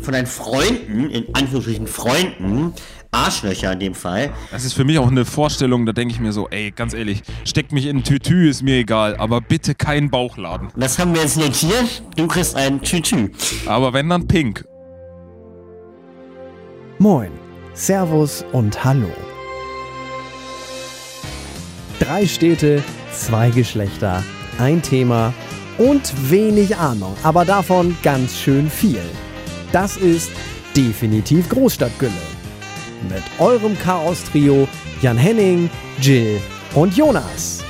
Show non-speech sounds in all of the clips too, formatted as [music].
von deinen Freunden, in Anführungsstrichen Freunden, Arschlöcher in dem Fall. Das ist für mich auch eine Vorstellung, da denke ich mir so, ey, ganz ehrlich, steckt mich in ein Tütü, ist mir egal, aber bitte keinen Bauchladen. Das haben wir jetzt notiert. Du kriegst ein Tütü. Aber wenn dann pink. Moin, Servus und Hallo. Drei Städte, zwei Geschlechter, ein Thema und wenig Ahnung, aber davon ganz schön viel. Das ist definitiv Großstadtgülle. Mit eurem Chaos-Trio Jan Henning, Jill und Jonas.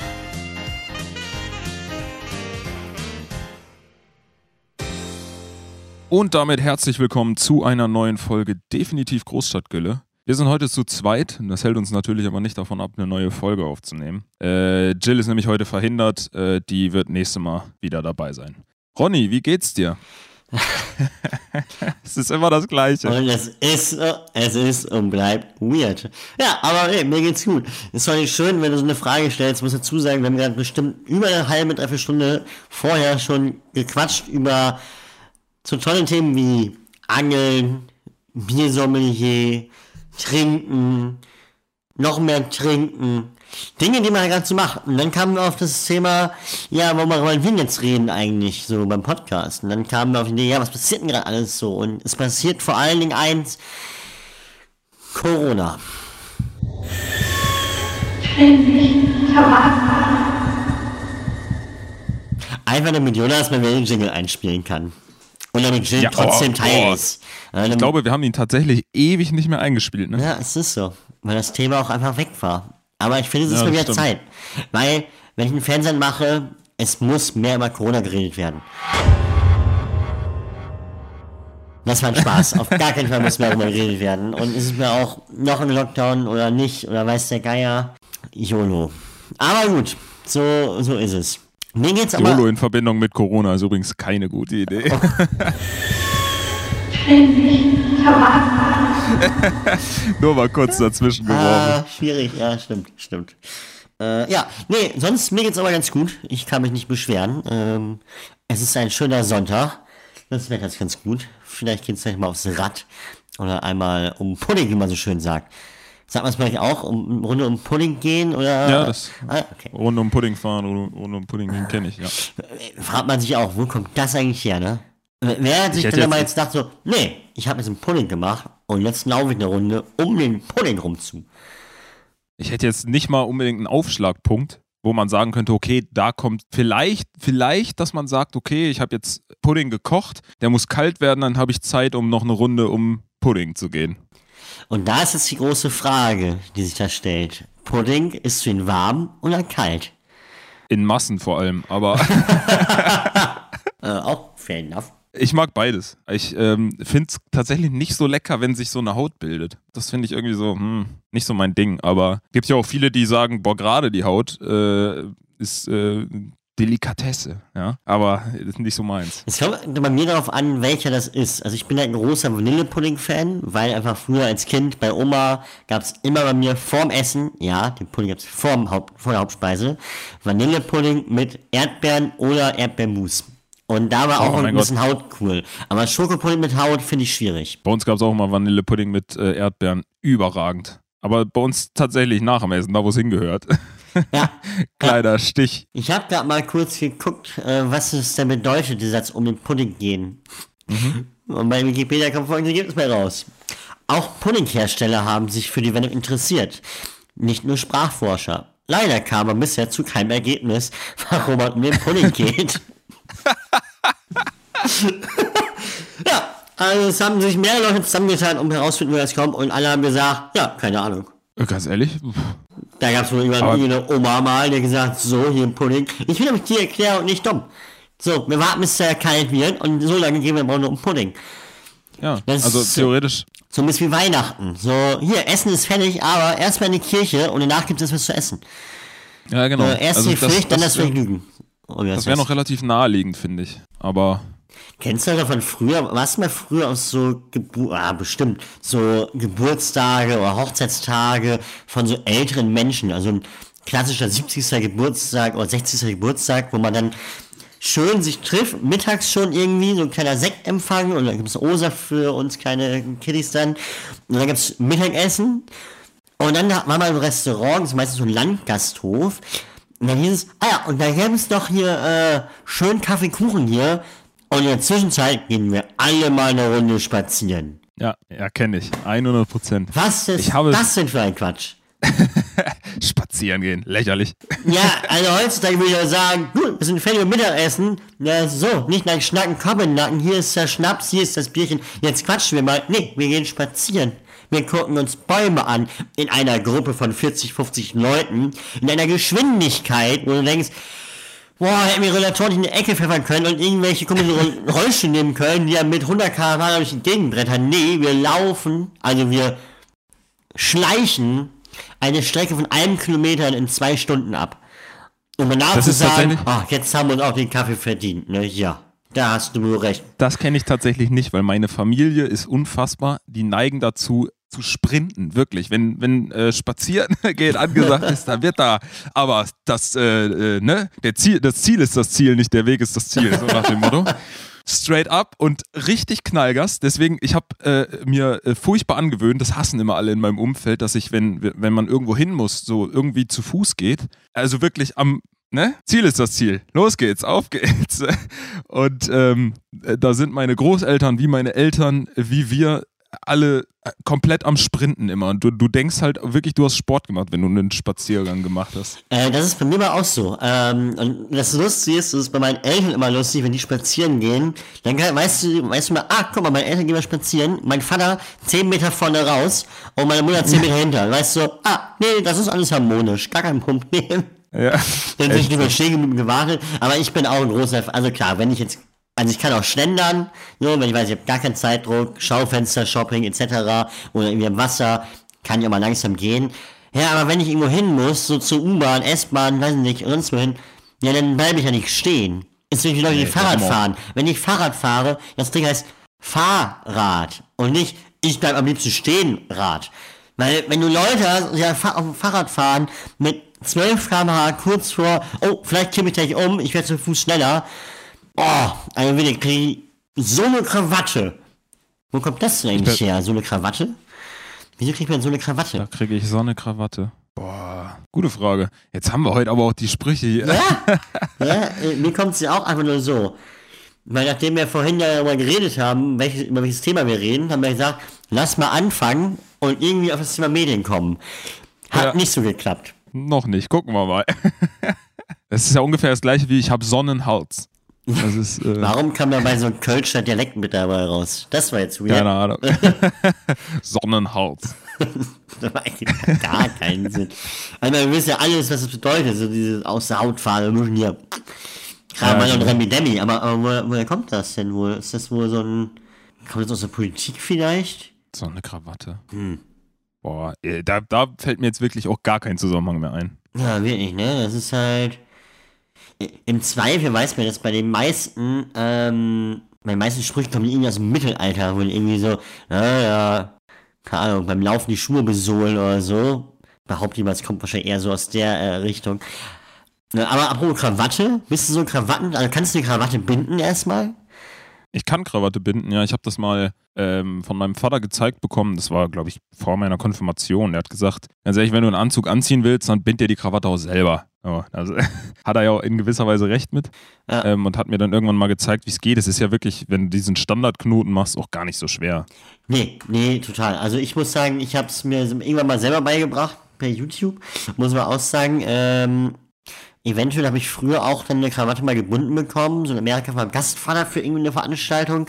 Und damit herzlich willkommen zu einer neuen Folge Definitiv Großstadtgülle. Wir sind heute zu zweit, das hält uns natürlich aber nicht davon ab, eine neue Folge aufzunehmen. Äh, Jill ist nämlich heute verhindert, äh, die wird nächstes Mal wieder dabei sein. Ronny, wie geht's dir? [laughs] es ist immer das Gleiche. Und es ist, es ist und bleibt weird. Ja, aber hey, mir geht's gut. Es ist nicht schön, wenn du so eine Frage stellst. Ich muss dazu sagen, wir haben gerade bestimmt über eine halbe, dreiviertel Stunde vorher schon gequatscht über so tolle Themen wie Angeln, Biersommelier, Trinken, noch mehr Trinken. Dinge, die man ganz so macht. Und dann kamen wir auf das Thema, ja, worüber wollen wir jetzt reden eigentlich, so beim Podcast. Und dann kamen wir auf die Idee, ja, was passiert denn gerade alles so? Und es passiert vor allen Dingen eins, Corona. Einfach damit Jonas mal den Jingle einspielen kann. Und damit Jill Ja, trotzdem oh, Teil oh. ist. Ich dann- glaube, wir haben ihn tatsächlich ewig nicht mehr eingespielt. Ne? Ja, es ist so. Weil das Thema auch einfach weg war. Aber ich finde, es ist Ja, wieder stimmt. Zeit. Weil, wenn ich einen Fernsehen mache, es muss mehr über Corona geredet werden. Das war ein Spaß. Auf gar keinen Fall muss mehr darüber geredet werden. Und ist es mir auch noch ein Lockdown oder nicht, oder weiß der Geier, YOLO. Aber gut, so, so ist es. Mir geht's aber... YOLO in Verbindung mit Corona ist übrigens keine gute Idee. [laughs] [laughs] Nur mal kurz dazwischen geworfen. Ah, schwierig, ja, stimmt, stimmt. Äh, ja, nee, sonst mir geht's aber ganz gut. Ich kann mich nicht beschweren. Ähm, es ist ein schöner Sonntag. Das Wetter ist ganz gut. Vielleicht geht's gleich mal aufs Rad. Oder einmal um Pudding, wie man so schön sagt. Sagt man es vielleicht auch, um Runde um Pudding gehen oder? Ja, das- Ah, okay. Rund um Pudding fahren, rund rund um Pudding gehen kenne ich, ja. Fragt man sich auch, wo kommt das eigentlich her, ne? Wer hat sich denn jetzt- mal jetzt gedacht so, nee, ich habe jetzt einen Pudding gemacht und jetzt laufe ich eine Runde um den Pudding rumzu. Ich hätte jetzt nicht mal unbedingt einen Aufschlagpunkt, wo man sagen könnte, okay, da kommt vielleicht, vielleicht, dass man sagt, okay, ich habe jetzt Pudding gekocht, der muss kalt werden, dann habe ich Zeit, um noch eine Runde um Pudding zu gehen. Und da ist jetzt die große Frage, die sich da stellt. Pudding, ist du ihn warm oder kalt? In Massen vor allem, aber [laughs] [laughs] Äh, auch fair enough. Ich mag beides. Ich ähm, finde es tatsächlich nicht so lecker, wenn sich so eine Haut bildet. Das finde ich irgendwie so, hm, nicht so mein Ding. Aber gibt ja auch viele, die sagen, boah, gerade die Haut äh, ist äh, Delikatesse, ja. Aber das ist nicht so meins. Es kommt bei mir darauf an, welcher das ist. Also ich bin halt ein großer Vanillepudding-Fan, weil einfach früher als Kind bei Oma gab es immer bei mir vorm Essen, ja, den Pudding gab es vor der Hauptspeise, Vanillepudding mit Erdbeeren oder Erdbeermus. Und da war Oh auch ein Gott. bisschen Haut cool. Aber Schokopudding mit Haut finde ich schwierig. Bei uns gab es auch mal Vanillepudding mit äh, Erdbeeren. Überragend. Aber bei uns tatsächlich nach dem Essen, da wo es hingehört. [laughs] Ja, Kleiner Stich. Ich habe gerade mal kurz geguckt, äh, was es denn bedeutet, dieser Satz um den Pudding gehen. Und bei Wikipedia kommt folgendes Ergebnis bei raus. Auch Puddinghersteller haben sich für die Wendung interessiert. Nicht nur Sprachforscher. Leider kam man bisher zu keinem Ergebnis, [laughs] warum man um den Pudding geht. [laughs] ja, also es haben sich mehrere Leute zusammengetan, um herauszufinden, woher das kommt. Und alle haben gesagt, ja, keine Ahnung. Äh, Ganz ehrlich, Da gab es wohl jemanden, eine Oma mal, der gesagt, so, hier ein Pudding. Ich will nämlich die Erklärung nicht dumm. So, wir warten, bis er kalt wird und so lange gehen wir brauchen nur um Pudding. ja. Das Also theoretisch, So ein bisschen wie Weihnachten. So, hier, Essen ist fertig, aber erstmal in die Kirche und danach gibt es was zu essen. ja genau. Äh, erst also die Pflicht, dann das Vergnügen. Oh, Das heißt wäre noch relativ naheliegend, finde ich. Aber Kennst du das von früher? Warst du früher aus so Gebu ah, bestimmt so Geburtstage oder Hochzeitstage von so älteren Menschen, also ein klassischer 70. Geburtstag oder 60. Geburtstag, wo man dann schön sich trifft, mittags schon irgendwie, so ein kleiner Sektempfang und dann gibt es Osa für uns kleine Kiddies dann. Und dann gibt es Mittagessen. Und dann war mal ein Restaurant, das ist meistens so ein Landgasthof. Und dann hieß es, ah ja, und dann gäbe es doch hier äh, schön Kaffeekuchen hier. Und in der Zwischenzeit gehen wir alle mal eine Runde spazieren. Ja, ja, kenne ich. 100 Prozent. Was ist Ich habe- das denn für ein Quatsch? [laughs] Spazieren gehen. Lächerlich. Ja, [laughs] also heutzutage würde ich sagen, gut, wir sind fertig mit Mittagessen. Ja, so, nicht lang schnacken, komm in den Nacken, hier ist der Schnaps, hier ist das Bierchen, jetzt quatschen wir mal. Nee, wir gehen spazieren. Wir gucken uns Bäume an, in einer Gruppe von 40, 50 Leuten, in einer Geschwindigkeit, wo du denkst, boah, hätten wir Relatoren in die Ecke pfeffern können und irgendwelche komischen Roll- [laughs] Rollstuhl nehmen können, die ja mit 100 km/h durch die Gegend brettern. Nee, wir laufen, also wir schleichen eine Strecke von einem Kilometer in zwei Stunden ab. Um danach Das zu ist sagen, ach, jetzt haben wir uns auch den Kaffee verdient. Ne? Ja, da hast du wohl recht. Das kenne ich tatsächlich nicht, weil meine Familie ist unfassbar. Die neigen dazu zu sprinten, wirklich. Wenn, wenn äh, spazieren [laughs] gehen angesagt ist, dann wird da. Aber das, äh, äh, ne, der Ziel, das Ziel ist das Ziel, nicht der Weg ist das Ziel, so nach dem Motto. Straight up und richtig Knallgas. Deswegen, ich habe äh, mir äh, furchtbar angewöhnt, das hassen immer alle in meinem Umfeld, dass ich, wenn, wenn man irgendwo hin muss, so irgendwie zu Fuß geht, also wirklich am, ne? Ziel ist das Ziel. Los geht's, auf geht's. [laughs] Und ähm, äh, da sind meine Großeltern wie meine Eltern, wie wir alle äh, komplett am Sprinten immer. Und du, du denkst halt wirklich, du hast Sport gemacht, wenn du einen Spaziergang gemacht hast. Äh, das ist bei mir aber auch so. Ähm, und das Lustige ist, das ist bei meinen Eltern immer lustig, wenn die spazieren gehen, dann kann- weißt du, weißt du mal, ah, guck mal, meine Eltern gehen mal spazieren, mein Vater 10 Meter vorne raus und meine Mutter 10 Meter hinter. Weißt du, ah, nee, das ist alles harmonisch, gar kein Problem. Ja. [laughs] Dann bin ich über stehen gewartet, aber ich bin auch ein großer, also klar, wenn ich jetzt, also ich kann auch schlendern, so, wenn ich weiß, ich habe gar keinen Zeitdruck, Schaufenster, Shopping etc. oder irgendwie am Wasser, kann ich auch mal langsam gehen. Ja, aber wenn ich irgendwo hin muss, so zur U-Bahn, S-Bahn, weiß nicht, sonst wohin, ja, dann bleibe ich ja nicht stehen. Ist wie die Leute, die Fahrrad warum auch? fahren. Wenn ich Fahrrad fahre, das Ding heißt Fahrrad und nicht ich bleib am liebsten stehen Rad. Weil wenn du Leute hast, die auf dem Fahrrad fahren mit 12 km/h kurz vor, oh, vielleicht kippe ich gleich um, ich werde zu Fuß schneller. Oh, also wirklich, ich so eine Krawatte. Wo kommt das denn eigentlich her? So eine Krawatte? Wieso kriegt man so eine Krawatte? Da kriege ich so eine Krawatte. Boah, gute Frage. Jetzt haben wir heute aber auch die Sprüche hier. Ja, [laughs] ja äh, mir kommt es ja auch einfach nur so. Weil nachdem wir vorhin ja darüber geredet haben, welches, über welches Thema wir reden, haben wir gesagt, lass mal anfangen und irgendwie auf das Thema Medien kommen. Hat Ja. nicht so geklappt. Noch nicht, gucken wir mal. [laughs] Es ist ja ungefähr das gleiche wie ich habe Sonnenhals. Das ist, äh, Warum kam da bei so einem Kölscher Dialekt mit dabei raus? Das war jetzt weird. keine Ahnung. [laughs] Sonnenhals. [laughs] Das war eigentlich gar keinen Sinn. Also wir wissen ja alles, was das bedeutet, so diese aus der Hautfarbe, wir müssen hier Krammann Ja, und genau. Remi Demi, aber, aber woher, woher kommt das denn wohl? Ist das wohl so ein, kommt das aus der Politik vielleicht? So eine Krawatte. Boah, äh, da, da fällt mir jetzt wirklich auch gar kein Zusammenhang mehr ein. Ja, wirklich, ne? Das ist halt. Im Zweifel weiß man, dass bei den meisten, ähm, bei den meisten Sprüchen kommen die irgendwie aus dem Mittelalter, wo die irgendwie so, naja, keine Ahnung, beim Laufen die Schuhe besohlen oder so. Behaupte ich mal, es kommt wahrscheinlich eher so aus der äh, Richtung. Ne, aber apropos Krawatte, bist du so Krawatten, also kannst du die Krawatte binden erstmal? Ich kann Krawatte binden, ja. Ich habe das mal ähm, von meinem Vater gezeigt bekommen. Das war, glaube ich, vor meiner Konfirmation. Er hat gesagt, ganz ehrlich, wenn du einen Anzug anziehen willst, dann bind dir die Krawatte auch selber. Ja, also [laughs] hat er ja auch in gewisser Weise recht mit. Ja. Ähm, und hat mir dann irgendwann mal gezeigt, wie es geht. Es ist ja wirklich, wenn du diesen Standardknoten machst, auch gar nicht so schwer. Nee, nee, total. Also ich muss sagen, ich habe es mir irgendwann mal selber beigebracht per YouTube. Muss man auch sagen, ähm, eventuell habe ich früher auch dann eine Krawatte mal gebunden bekommen. So in Amerika war Gastvater für irgendwie eine Veranstaltung.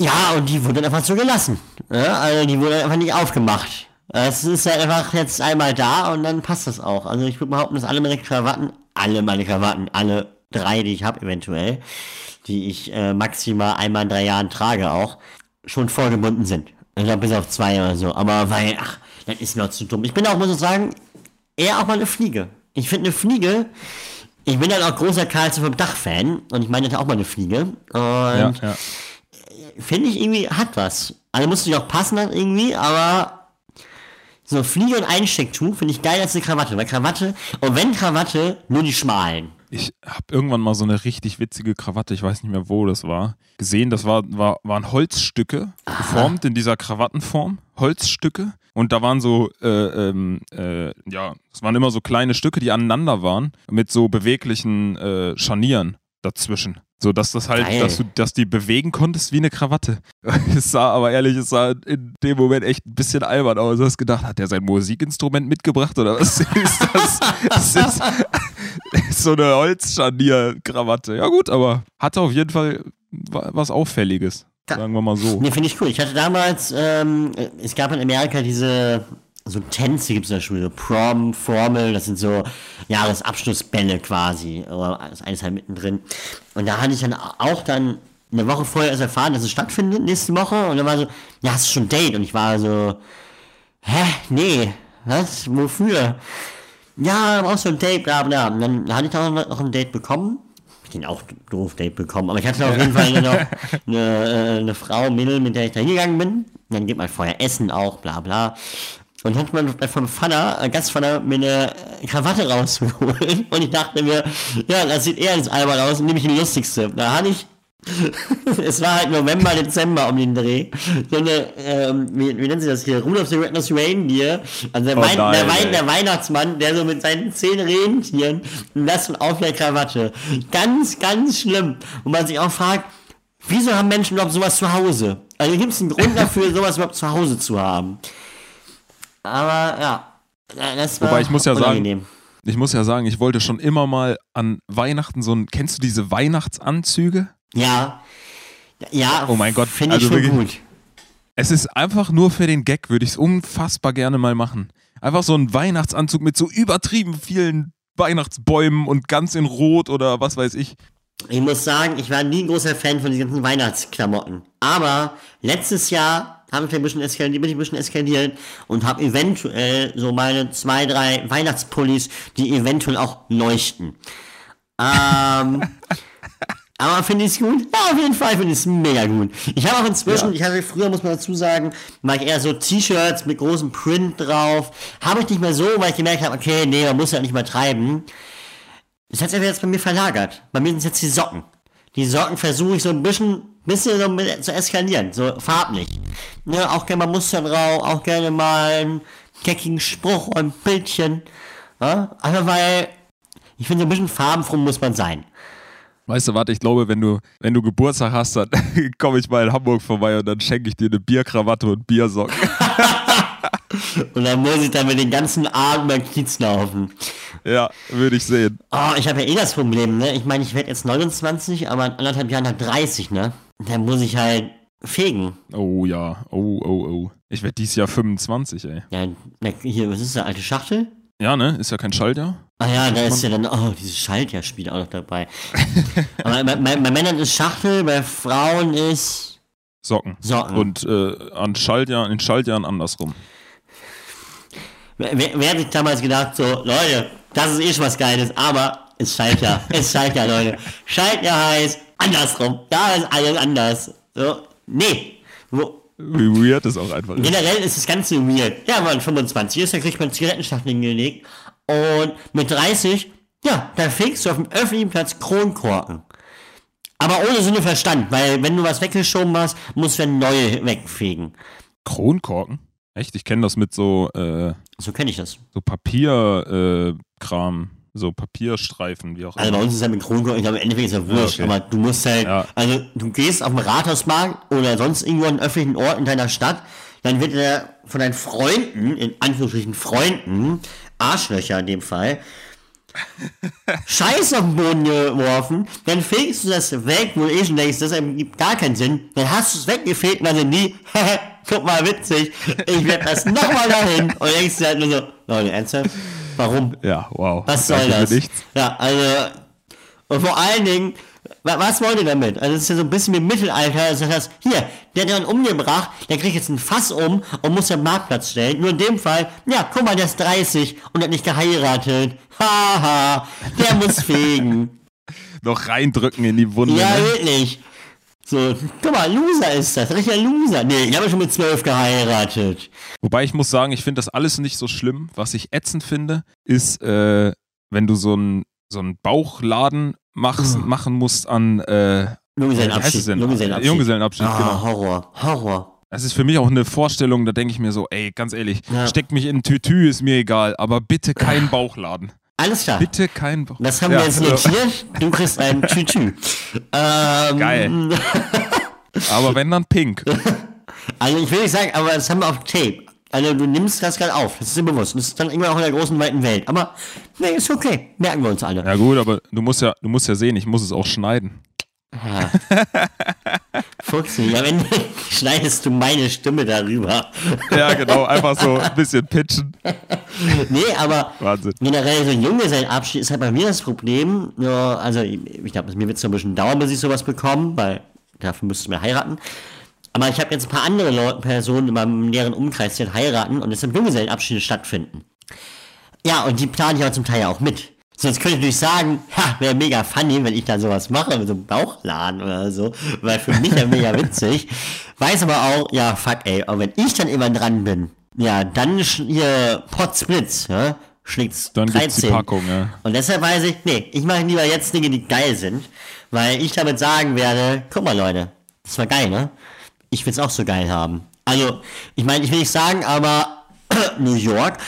Ja, und die wurde dann einfach so gelassen. Ja, also die wurde einfach nicht aufgemacht. Es ist halt einfach jetzt einmal da und dann passt das auch. Also ich würde behaupten, dass alle meine Krawatten, alle meine Krawatten, alle drei, die ich habe eventuell, die ich äh, maximal einmal in drei Jahren trage auch, schon vollgebunden sind. Ich glaube bis auf zwei oder so. Aber weil, ach, das ist mir auch zu dumm. Ich bin auch, muss ich sagen, eher auch mal eine Fliege. Ich finde eine Fliege, ich bin halt auch großer Karl vom Dach-Fan und ich meine das auch mal eine Fliege. Und Ja, ja. finde ich irgendwie hat was. Also muss nicht auch passen dann irgendwie, aber so Fliege und Einstecktuch finde ich geiler als eine Krawatte. Weil Krawatte, und wenn Krawatte, nur die schmalen. Ich habe irgendwann mal so eine richtig witzige Krawatte, ich weiß nicht mehr, wo das war, gesehen. Das war, war, waren Holzstücke, geformt in dieser Krawattenform. Holzstücke. Und da waren so, äh, ähm, äh, ja, es waren immer so kleine Stücke, die aneinander waren, mit so beweglichen äh, Scharnieren dazwischen. So dass das halt, Geil. dass du, dass die bewegen konntest wie eine Krawatte. [laughs] Es sah aber ehrlich, es sah in dem Moment echt ein bisschen albern aus. Du hast gedacht, hat der sein Musikinstrument mitgebracht oder was [laughs] ist das? Das ist [laughs] so eine Holzscharnier-Krawatte. Ja gut, aber hatte auf jeden Fall wa- was Auffälliges. Sagen wir mal so. Nee, finde ich cool. Ich hatte damals, ähm, es gab in Amerika diese, so Tänze gibt es in der Schule, so Prom, Formel, das sind so Jahresabschlussbälle quasi, oder das eine ist halt mittendrin. Und da hatte ich dann auch dann eine Woche vorher erst erfahren, dass es stattfindet, nächste Woche, und dann war so, ja, hast du schon ein Date? Und ich war so, hä, nee, was, wofür? Ja, auch so ein Date, bla bla. Und dann hatte ich auch noch ein Date bekommen. Ich den auch doof Date bekommen, aber ich hatte auf jeden Fall noch [laughs] eine, äh, eine Frau, Mädel, mit der ich da hingegangen bin. Und dann geht man vorher essen auch, bla bla. Und hat man vom Vater, äh, Gastvater, mir eine äh, Krawatte rausgeholt. [laughs] Und ich dachte mir, ja, das sieht eher als albern aus, und nehme ich die lustigste. Da hatte ich [laughs] es war halt November, Dezember um den Dreh. So eine, ähm, wie, wie nennen sie das hier? Rudolph the Red-Nosed Reindeer. Also der, Oh Wein, nein, der, Wein, der Weihnachtsmann, der so mit seinen zehn Rentieren und das von auf der Krawatte. Ganz, ganz schlimm. Und man sich auch fragt, wieso haben Menschen überhaupt sowas zu Hause? Also gibt es einen Grund dafür, [laughs] sowas überhaupt zu Hause zu haben. Aber ja, das war Wobei ich muss ja sagen, unangenehm. Ich muss ja sagen, ich wollte schon immer mal an Weihnachten so ein. Kennst du diese Weihnachtsanzüge? Ja. Ja, Oh mein Gott, finde ich also schon wirklich- gut. Es ist einfach nur für den Gag, würde ich es unfassbar gerne mal machen. Einfach so ein Weihnachtsanzug mit so übertrieben vielen Weihnachtsbäumen und ganz in Rot oder was weiß ich. Ich muss sagen, ich war nie ein großer Fan von diesen ganzen Weihnachtsklamotten. Aber letztes Jahr habe ich ein bisschen eskaliert, bin ich ein bisschen eskaliert und habe eventuell so meine zwei, drei Weihnachtspullis, die eventuell auch leuchten. Ähm, [laughs] [laughs] aber finde ich es gut? Ja, auf jeden Fall finde ich es mega gut. Ich habe auch inzwischen, ich hatte früher, muss man dazu sagen, mag ich eher so T-Shirts mit großem Print drauf. Habe ich nicht mehr so, weil ich gemerkt habe, okay, nee, man muss ja nicht mehr treiben. Das hat sich aber jetzt bei mir verlagert. Bei mir sind es jetzt die Socken. Die Socken versuche ich so ein bisschen, bisschen so mit, zu eskalieren, so farblich. Ne, auch gerne mal Muster drauf, auch gerne mal einen keckigen Spruch und ein Bildchen. Ja? Einfach weil, ich finde, so ein bisschen farbenfroh muss man sein. Weißt du, warte, ich glaube, wenn du, wenn du Geburtstag hast, dann [laughs] komme ich mal in Hamburg vorbei und dann schenke ich dir eine Bierkrawatte und Biersocken. [laughs] [laughs] Und dann muss ich dann mit den ganzen Abend beim Kiez laufen. ja, würde ich sehen. Oh, ich habe ja eh das Problem, ne? Ich meine, ich werde jetzt 29, aber in anderthalb Jahren halt 30, ne? Dann muss ich halt fegen. Oh ja, oh, oh, oh. Ich werde dieses Jahr 25, ey. Ja, na, hier, was ist das, alte Schachtel? Ja, ne? Ist ja kein Schaltjahr. Ah ja, da ist ja dann, oh, dieses Schaltjahrspiel auch noch dabei. [laughs] Aber bei, bei, bei Männern ist Schachtel, bei Frauen ist Socken. Socken. Und äh, an Schaltjahren, in Schaltjahren andersrum. Wer, wer hat sich damals gedacht, so, Leute, das ist eh schon was Geiles, aber ist Schaltjahr, [laughs] ist Schaltjahr, Leute. Schaltjahr heißt andersrum, da ist alles anders. So, nee. Wo, Wie weird das auch einfach ist. generell ist das Ganze weird. Ja, wenn man 25 ist, dann kriegt man Zigarettenschachtel hingelegt und mit 30, ja, dann fegst du auf dem öffentlichen Platz Kronkorken. Aber ohne Sinne Verstand, weil wenn du was weggeschoben hast, musst du neue wegfegen. Kronkorken? Echt? Ich kenne das mit so, äh, So kenne ich das. so Papierkram, äh, so Papierstreifen, wie auch Also bei immer. uns ist ja mit Kronkorken, ich glaube, im Endeffekt ist ja wurscht, okay. aber du musst halt, Ja. also du gehst auf den Rathausmarkt oder sonst irgendwo an einen öffentlichen Ort in deiner Stadt, dann wird der von deinen Freunden, in Anführungsstrichen Freunden, Arschlöcher in dem Fall, Scheiß auf den Boden geworfen, dann fegst du das weg, wo du eh schon denkst, das ergibt gar keinen Sinn, dann hast du es weggefegt und dann sind die, guck mal, witzig, ich werde das nochmal dahin und denkst dir halt nur so, Leute, ernsthaft? Warum? Ja, wow. Was soll das? Ja, also, und vor allen Dingen, was wollt ihr damit? Also, es ist ja so ein bisschen wie im Mittelalter, also das heißt, hier, der hat jemanden umgebracht, der kriegt jetzt ein Fass um und muss den Marktplatz stellen. Nur in dem Fall, ja, guck mal, der ist 30 und hat nicht geheiratet. Haha, der muss [laughs] fegen. Noch reindrücken in die Wunde. ja, ne? wirklich. So, guck mal, Loser ist das, richtiger Loser. Nee, ich habe schon mit 12 geheiratet. Wobei ich muss sagen, ich finde das alles nicht so schlimm. Was ich ätzend finde, ist, äh, wenn du so ein so einen Bauchladen machst, machen musst an äh, es Junggesellenabschied. Junggesellenabschied. Junggesellenabschied, Ah, genau. Horror. Horror. Das ist für mich auch eine Vorstellung, da denke ich mir so, ey, ganz ehrlich, Ja. steckt mich in ein Tütü, ist mir egal, aber bitte kein Bauchladen. Alles klar. Bitte kein Bauchladen. Das haben Ja, wir jetzt also- notiert. Du kriegst ein Tütü. [laughs] Ähm, Geil. [laughs] Aber wenn dann pink. Also ich will nicht sagen, aber das haben wir auf Tape. Also du nimmst das gerade auf, das ist dir bewusst. Das ist dann irgendwann auch in der großen, weiten Welt. Aber nee, ist okay. Merken wir uns alle. Ja gut, aber du musst ja, du musst ja sehen, ich muss es auch schneiden. Fuchsi, am Ende [laughs] schneidest du meine Stimme darüber. Ja, genau, einfach so ein bisschen pitchen. Nee, aber Wahnsinn. generell so ein Junggesellenabschied ist halt bei mir das Problem. Ja, also ich, glaube, mir wird es noch ein bisschen dauern, bis ich sowas bekomme, weil dafür müsstest du mir heiraten. Aber ich habe jetzt ein paar andere Leute, Personen in meinem näheren Umkreis, die halt heiraten und es sind Junggesellenabschiede stattfinden. Ja, und die planen ich aber zum Teil ja auch mit. Sonst könnte ich natürlich sagen, ha, wäre mega funny, wenn ich da sowas mache, mit so einem Bauchladen oder so. Weil für mich ja mega witzig. Weiß aber auch, ja, fuck, ey, aber wenn ich dann immer dran bin, ja, dann hier Potsblitz, ja, schlägt's Dann 13. gibt's die Packung, ja. Und deshalb weiß ich, nee, ich mache lieber jetzt Dinge, die geil sind, weil ich damit sagen werde, guck mal Leute, das war geil, ne? Ich will's auch so geil haben. Also, ich meine, ich will nicht sagen, aber [clears throat] New York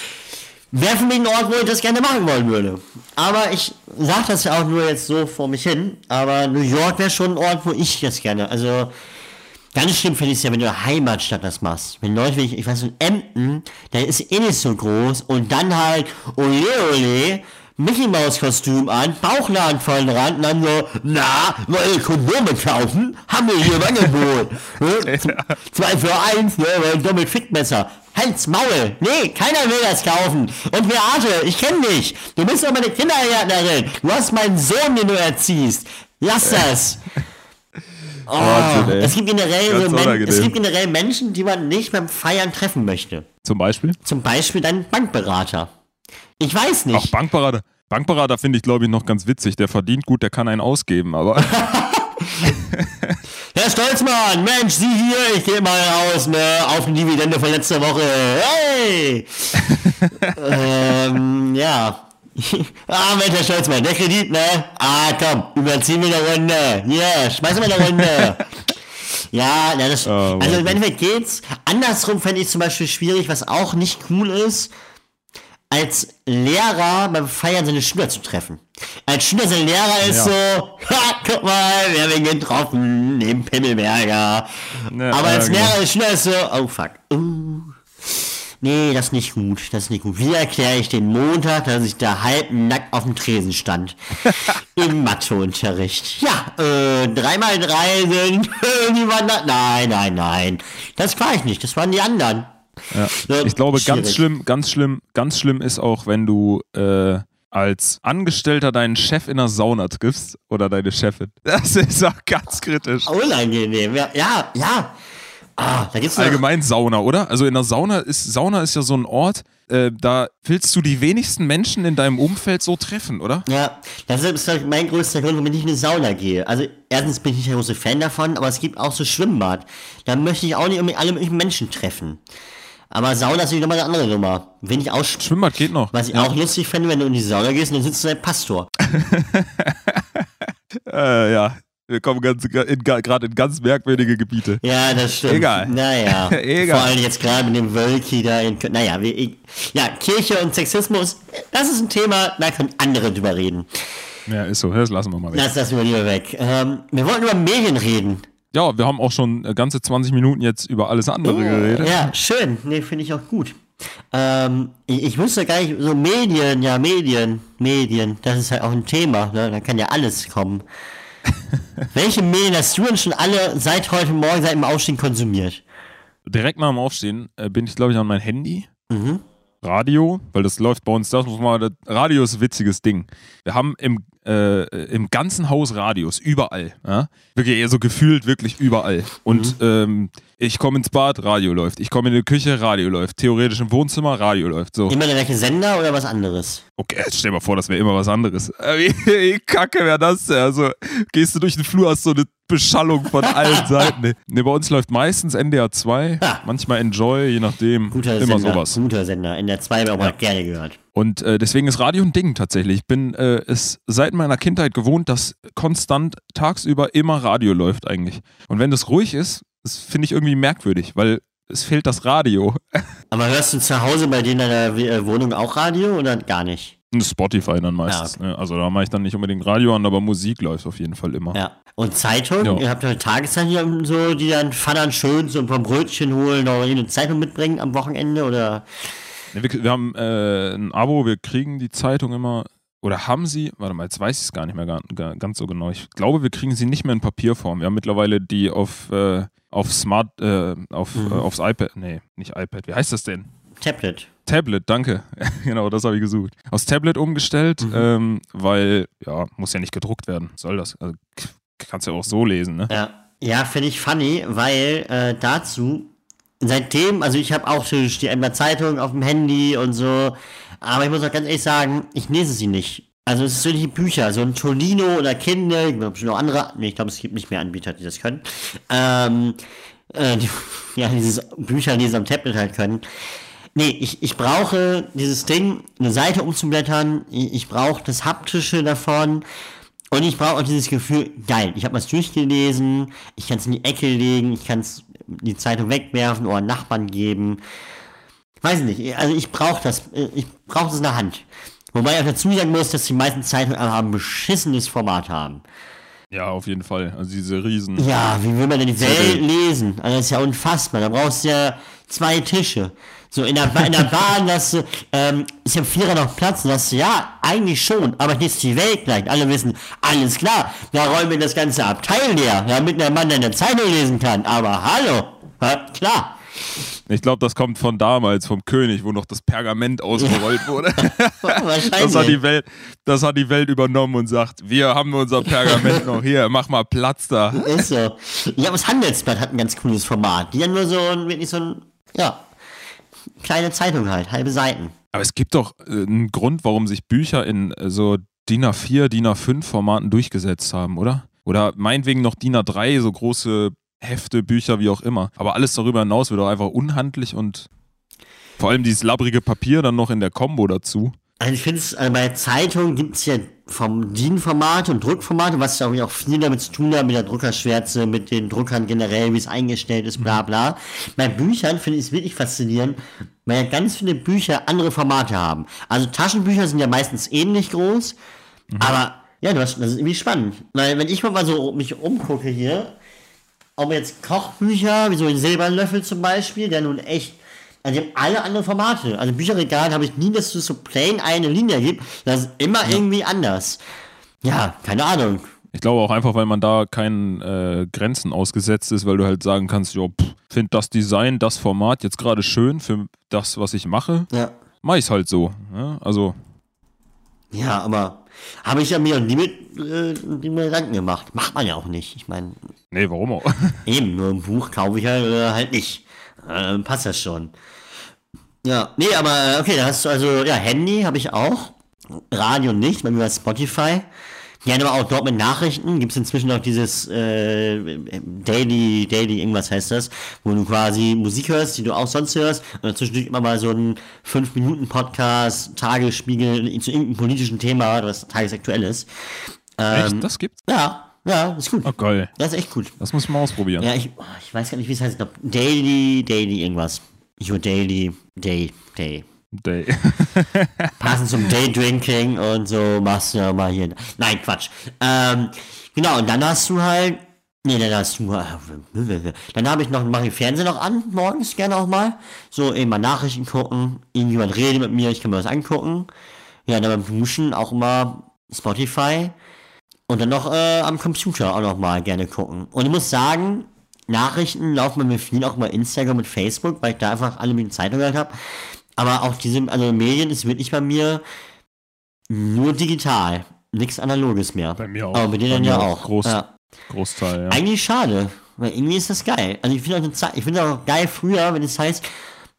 wäre für mich ein Ort, wo ich das gerne machen wollen würde. Aber ich sage das ja auch nur jetzt so vor mich hin, aber New York wäre schon ein Ort, wo ich das gerne, also Ganz schlimm finde ich es ja, wenn du Heimatstadt das machst. Wenn Leute, wie ich, ich weiß, ein Emden, der ist eh nicht so groß und dann halt, ole ole, Mickey Maus Kostüm an, Bauchladen voll dran und dann so, na, ihr Kondome kaufen? Haben wir hier im Angebot. Ne? [laughs] Zwei für eins, ne, weil Doppelt Fickmesser. Halt's Maul! Nee, keiner will das kaufen! Und Beate, ich kenn dich! Du bist doch meine Kindergärtnerin! Du hast meinen Sohn, den du erziehst! Lass das! [laughs] Oh, Wahnsinn, es gibt generell so es gibt generell Menschen, die man nicht beim Feiern treffen möchte. Zum Beispiel. Zum Beispiel dein Bankberater. Ich weiß nicht. Auch Bankberater. Bankberater finde ich, glaube ich, noch ganz witzig. Der verdient gut, der kann einen ausgeben, aber [laughs] [laughs] Herr Stolzmann, Mensch, Sie hier, ich gehe mal raus, ne, auf die Dividende von letzter Woche. Hey! [laughs] ähm, ja. ah, Mensch, Herr Stolzmann, der Kredit, ne? Ah, komm, überziehen wir eine Runde. Hier, schmeißen wir eine Runde. ja, na, das, Oh, also im Endeffekt geht's. Andersrum fände ich zum Beispiel schwierig, was auch nicht cool ist, als Lehrer beim Feiern seine Schüler zu treffen. Als Schüler sein Lehrer ist Ja. so, ha, guck mal, wir haben ihn getroffen, neben Pimmelberger. Ja, Aber als genau. Lehrer Schüler ist so, oh fuck. Uh. Nee, das ist nicht gut, das ist nicht gut. Wie erkläre ich den Montag, dass ich da halb nackt auf dem Tresen stand? [laughs] Im Matheunterricht. Ja, äh, drei mal drei sind, die waren da. Nein, nein, nein. Das war ich nicht, das waren die anderen. Ja. Ich glaube, ganz schwierig. schlimm, ganz schlimm, ganz schlimm ist auch, wenn du äh, als Angestellter deinen Chef in der Sauna triffst oder deine Chefin. [laughs] Das ist auch ganz kritisch. Unangenehm, ja, ja, ja. Ah, da gibt's Allgemein Sauna, oder? Also in der Sauna ist Sauna ist ja so ein Ort, äh, da willst du die wenigsten Menschen in deinem Umfeld so treffen, oder? Ja, das ist mein größter Grund, warum ich nicht in eine Sauna gehe. Also erstens bin ich nicht der große Fan davon, aber es gibt auch so Schwimmbad. Da möchte ich auch nicht unbedingt alle möglichen Menschen treffen. Aber Sauna ist natürlich nochmal eine andere Nummer. Wenn ich auch, Schwimmbad geht noch. was ich auch lustig fände, wenn du in die Sauna gehst und dann sitzt du der Pastor. [laughs] Äh, ja, wir kommen gerade in ganz merkwürdige Gebiete. Ja, das stimmt. Egal. Naja. [laughs] Egal. Vor allem jetzt gerade mit dem Wölki da in Köln. Naja, wir, ich, ja, Kirche und Sexismus, das ist ein Thema, da können andere drüber reden. Ja, ist so. Das lassen wir mal weg. Das lassen wir lieber weg. Ähm, wir wollten über Medien reden. Ja, wir haben auch schon äh, ganze 20 Minuten jetzt über alles andere geredet. Ja, schön. Nee, finde ich auch gut. Ähm, ich, ich wusste gar nicht, so Medien, ja, Medien, Medien, das ist halt auch ein Thema, ne? Da kann ja alles kommen. [laughs] Welche Medien hast du denn schon alle seit heute Morgen, seit dem Aufstehen konsumiert? Direkt nach dem Aufstehen äh, bin ich, glaube ich, an mein Handy. Mhm. Radio, weil das läuft bei uns, das muss man, das Radio ist ein witziges Ding. Wir haben im, äh, im ganzen Haus Radios, überall. Ja? Wirklich eher so gefühlt, wirklich überall. Und ähm, ich komme ins Bad, Radio läuft. Ich komme in die Küche, Radio läuft. Theoretisch im Wohnzimmer, Radio läuft. So. Immer der gleiche Sender oder was anderes? Okay, jetzt stell dir mal vor, das wäre immer was anderes. [laughs] Äh, Wie, kacke wäre das? Also, gehst du durch den Flur, hast so eine Beschallung von allen [laughs] Seiten. Nee, bei uns läuft meistens NDR 2, Ja. manchmal Enjoy, je nachdem. Guter immer Sender. sowas. Guter Sender. In der 2 wäre auch mal gerne gehört. Und äh, deswegen ist Radio ein Ding tatsächlich. Ich bin äh, es seit meiner Kindheit gewohnt, dass konstant tagsüber immer Radio läuft eigentlich. Und wenn das ruhig ist, das finde ich irgendwie merkwürdig, weil es fehlt das Radio. [laughs] Aber hörst du zu Hause bei dir in deiner äh, Wohnung auch Radio oder gar nicht? Spotify dann meistens. Ja, Ne? Also da mache ich dann nicht unbedingt Radio an, aber Musik läuft auf jeden Fall immer. Ja. Und Zeitung? Ja. Ihr habt ja Tageszeitung so, die dann Vattern schön so ein paar Brötchen holen oder eine Zeitung mitbringen am Wochenende oder? Wir, wir haben äh, ein Abo, wir kriegen die Zeitung immer. Oder haben sie, warte mal, jetzt weiß ich es gar nicht mehr gar, gar, ganz so genau. Ich glaube, wir kriegen sie nicht mehr in Papierform. Wir haben mittlerweile die auf, äh, auf Smart, äh, auf, Mhm. äh, aufs iPad, nee, nicht iPad, wie heißt das denn? Tablet. Tablet, danke. [laughs] genau, das habe ich gesucht. Aus Tablet umgestellt, Mhm. ähm, weil, ja, muss ja nicht gedruckt werden. Soll das? Also, kannst ja auch so lesen, ne? Ja, ja finde ich funny, weil äh, dazu, seitdem, also ich habe auch die die Emder Zeitung auf dem Handy und so, aber ich muss auch ganz ehrlich sagen, ich lese sie nicht. Also es sind solche Bücher, so ein Tolino oder Kindle, gibt bestimmt noch andere, nee, ich glaube es gibt nicht mehr Anbieter, die das können. Ähm, äh, die, [laughs] ja, dieses Bücher, die es am Tablet halt können. Nee, ich, ich brauche dieses Ding, eine Seite umzublättern, ich, ich brauche das Haptische davon und ich brauche auch dieses Gefühl, geil, ich habe was durchgelesen, ich kann es in die Ecke legen, ich kann es die Zeitung wegwerfen oder Nachbarn geben. Weiß nicht, also ich brauche das, äh, ich brauche das in der Hand. Wobei ich auch dazu sagen muss, dass die meisten Zeitungen aber ein beschissenes Format haben. Ja, auf jeden Fall. Also diese Riesen. Ja, wie will man denn die. Welt lesen? Also das ist ja unfassbar. Da brauchst du ja zwei Tische. So in der, Ba- in der Bahn, [laughs] dass du, ähm, ist ja Vierer noch Platz, und du, ja, eigentlich schon, aber nicht die Welt gleich. Alle wissen, alles klar, da räumen wir das ganze Abteil leer, damit der Mann eine Zeitung lesen kann. Aber hallo, ja, klar. Ich glaube, das kommt von damals, vom König, wo noch das Pergament [laughs] ausgerollt wurde. [laughs] Wahrscheinlich. Das hat, die Welt, das hat die Welt übernommen und sagt, wir haben unser Pergament noch hier, mach mal Platz da. Ist so. Ja, aber das Handelsblatt hat ein ganz cooles Format. Die haben nur so ein, wirklich so ein, ja, kleine Zeitung halt, halbe Seiten. Aber es gibt doch äh, einen Grund, warum sich Bücher in äh, so DIN A4, DIN A5 Formaten durchgesetzt haben, oder? Oder meinetwegen noch DIN A3, so große Hefte, Bücher, wie auch immer. Aber alles darüber hinaus wird doch einfach unhandlich und vor allem dieses labbrige Papier dann noch in der Combo dazu. Also ich finde es, also bei Zeitungen gibt es ja vom DIN-Formate und Druckformate, was ja auch viel damit zu tun hat, mit der Druckerschwärze, mit den Druckern generell, wie es eingestellt ist, bla bla. Bei Büchern finde ich es wirklich faszinierend, weil ja ganz viele Bücher andere Formate haben. Also Taschenbücher sind ja meistens ähnlich groß, aber ja, du hast, das ist irgendwie spannend. Weil wenn ich mal so mich umgucke hier, ob jetzt Kochbücher, wie so ein Silberlöffel zum Beispiel, der nun echt, also die haben alle andere Formate. Also Bücherregal habe ich nie, dass es so plain eine Linie gibt. Das ist immer irgendwie anders. Ja, keine Ahnung. Ich glaube auch einfach, weil man da keinen äh, Grenzen ausgesetzt ist, weil du halt sagen kannst, jo, finde das Design, das Format jetzt gerade schön für das, was ich mache, Ja. mach ich's halt so. Ja? Also, Ja, aber habe ich ja mir nie mit äh, Gedanken gemacht. Macht man ja auch nicht. Ich meine, nee, warum auch? [laughs] eben, nur ein Buch kaufe ich ja äh, halt nicht. Äh, passt das schon. Ja, nee, aber äh, okay, da hast du also, ja, Handy habe ich auch. Radio nicht, bei mir war Spotify. Gerne aber auch dort mit Nachrichten. Gibt es inzwischen auch dieses äh, Daily, Daily, irgendwas heißt das, wo du quasi Musik hörst, die du auch sonst hörst. Und dazwischen immer mal so ein 5-Minuten-Podcast, Tagesspiegel zu irgendeinem politischen Thema, was tagesaktuell ist. Ähm, Echt? Das gibt's? Ja, ja, ist gut. Oh, geil. Das ist echt gut. Das muss ich mal ausprobieren. Ja, ich, ich weiß gar nicht, wie es heißt. Ich glaube, Daily, Daily, irgendwas. Your Daily, Day, Day. Day. [laughs] Passend zum Daydrinking und so machst du ja mal hier. Nein, Quatsch. Ähm, genau, und dann hast du halt. Nee, dann hast du. äh, Dann habe ich noch, mache ich Fernsehen noch an, morgens gerne auch mal. So, eben mal Nachrichten gucken. Irgendjemand redet mit mir, ich kann mir was angucken. Ja, dann beim Duschen auch immer Spotify. Und dann noch äh, am Computer auch noch mal gerne gucken. Und ich muss sagen, Nachrichten laufen bei mir viel auch mal Instagram und Facebook, weil ich da einfach alle mit Zeitung gehört habe. Aber auch diese, also Medien ist wirklich bei mir nur digital. Nichts Analoges mehr. Bei mir auch. Aber bei dir dann ja auch. Groß- Ja. Großteil, ja. Eigentlich schade, weil irgendwie ist das geil. Also ich finde auch, eine Zeit- ich finde auch geil früher, wenn es heißt,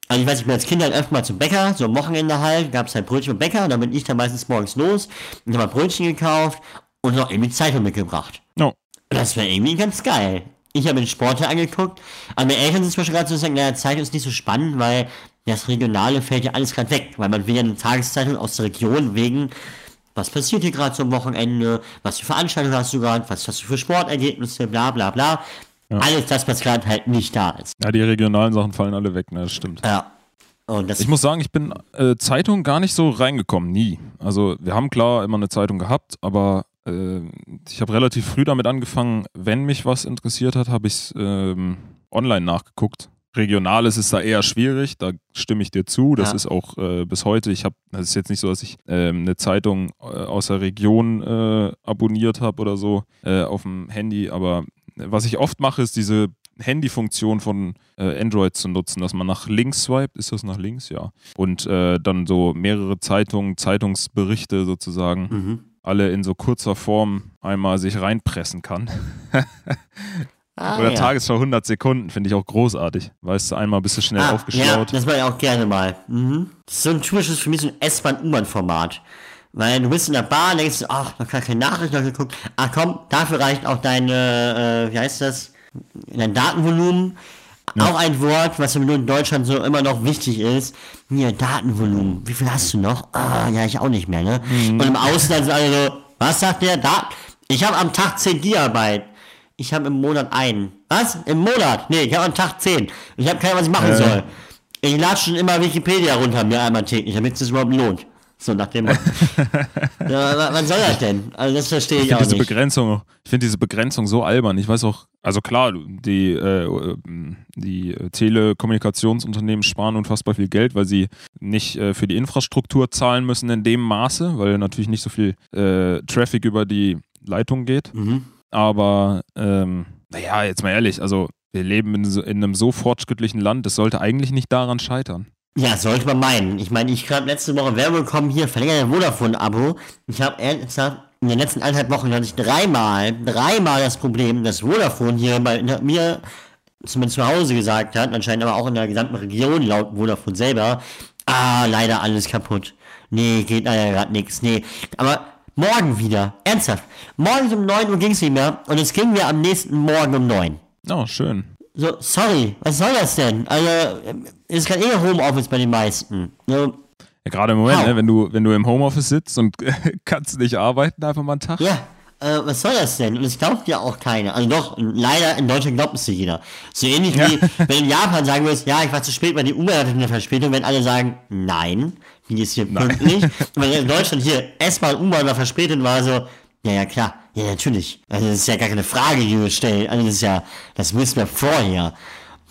also ich weiß, ich bin als Kind halt öfter mal zum Bäcker, so am Wochenende halt, gab es halt Brötchen beim Bäcker, da bin ich dann meistens morgens los und habe mal Brötchen gekauft und noch irgendwie Zeitung mitgebracht. No. Das wäre irgendwie ganz geil. Ich habe den Sport ja angeguckt, aber meine Eltern sind zum Beispiel gerade so sagen, naja, Zeitung ist nicht so spannend, weil das Regionale fällt ja alles gerade weg, weil man will ja eine Tageszeitung aus der Region wegen, was passiert hier gerade so am Wochenende, was für Veranstaltungen hast du gerade, was hast du für Sportergebnisse, bla bla bla. Alles das, was gerade halt nicht da ist. Ja, die regionalen Sachen fallen alle weg, ne, das stimmt. Ja. Und das Ich muss sagen, ich bin äh, Zeitung gar nicht so reingekommen, nie. Also wir haben klar immer eine Zeitung gehabt, aber äh, ich habe relativ früh damit angefangen, wenn mich was interessiert hat, habe ich es ähm, online nachgeguckt. Regionales ist da eher schwierig, da stimme ich dir zu. Das Ja. ist auch äh, bis heute. Ich habe, das ist jetzt nicht so, dass ich ähm, eine Zeitung äh, aus der Region äh, abonniert habe oder so äh, auf dem Handy, aber was ich oft mache, ist diese Handyfunktion von äh, Android zu nutzen, dass man nach links swiped. Ist das nach links? Ja. Und äh, dann so mehrere Zeitungen, Zeitungsberichte sozusagen, Mhm. Alle in so kurzer Form einmal sich reinpressen kann. [laughs] Ah, Oder ja. Tagesschau 100 Sekunden, finde ich auch großartig. Weißt du, einmal bist du schnell Ah, Ja, aufgeschlaut. das mache ich auch gerne mal. Mhm. Das ist so ein typisches für mich so ein S-Bahn-U-Bahn-Format. Weil du bist in der Bahn, denkst du, ach, noch gar keine Nachricht noch geguckt. Ach komm, dafür reicht auch deine, äh, wie heißt das, dein Datenvolumen. Auch ein Wort, was nur in Deutschland so immer noch wichtig ist. Hier, Datenvolumen. Wie viel hast du noch? Ah, ja, ich auch nicht mehr, ne? Und im Ausland sind alle so, was sagt der? Da, ich habe am Tag 10 Gigabyte. Ich habe im Monat einen. Was? Im Monat? Nee, ich habe am Tag 10. Ich habe keine Ahnung, was ich machen Äh. soll. Ich lade schon immer Wikipedia runter mir einmal täglich, damit es sich überhaupt lohnt. So nach dem [laughs] ja, wa- was soll das denn? Also das verstehe Ich ich, auch diese nicht. Begrenzung, ich finde diese Begrenzung so albern. Ich weiß auch, also klar, die, äh, äh, die Telekommunikationsunternehmen sparen unfassbar viel Geld, weil sie nicht äh, für die Infrastruktur zahlen müssen in dem Maße, weil natürlich nicht so viel äh, Traffic über die Leitung geht. Mhm. Aber ähm, naja, jetzt mal ehrlich, also wir leben in, so, in einem so fortschrittlichen Land, das sollte eigentlich nicht daran scheitern. Ja, sollte man meinen. Ich meine, ich habe letzte Woche Werbung bekommen, hier, verlängert dein Vodafone-Abo. Ich habe ehrlich gesagt, in den letzten eineinhalb Wochen hatte ich dreimal, dreimal das Problem, dass Vodafone hier bei mir zumindest zu Hause gesagt hat, anscheinend aber auch in der gesamten Region laut Vodafone selber, ah, leider alles kaputt. Nee, geht leider gerade nichts. Nee, aber morgen wieder. Ernsthaft. Morgens um 9 Uhr ging es nicht mehr und es ging mir am nächsten Morgen um 9. Oh, schön. So, sorry, was soll das denn? Also, ist gerade eh Homeoffice bei den meisten. Ne? Ja, gerade im Moment, ne, wenn du, wenn du im Homeoffice sitzt und [laughs] kannst nicht arbeiten, einfach mal einen Tag. Ja, äh, was soll das denn? Und es glaubt ja auch keiner. Also doch, leider in Deutschland glaubt es dir jeder. So ähnlich wie, wenn in Japan sagen würdest, ja, ich war zu spät, weil die U-Bahn hatte eine Verspätung, wenn alle sagen, nein, die ist hier pünktlich. Und [laughs] wenn in Deutschland hier S-Bahn, U-Bahn war verspätet, war so, ja, ja, klar, ja, natürlich. Also das ist ja gar keine Frage, die du stellst. Also das ist ja, das wissen wir vorher.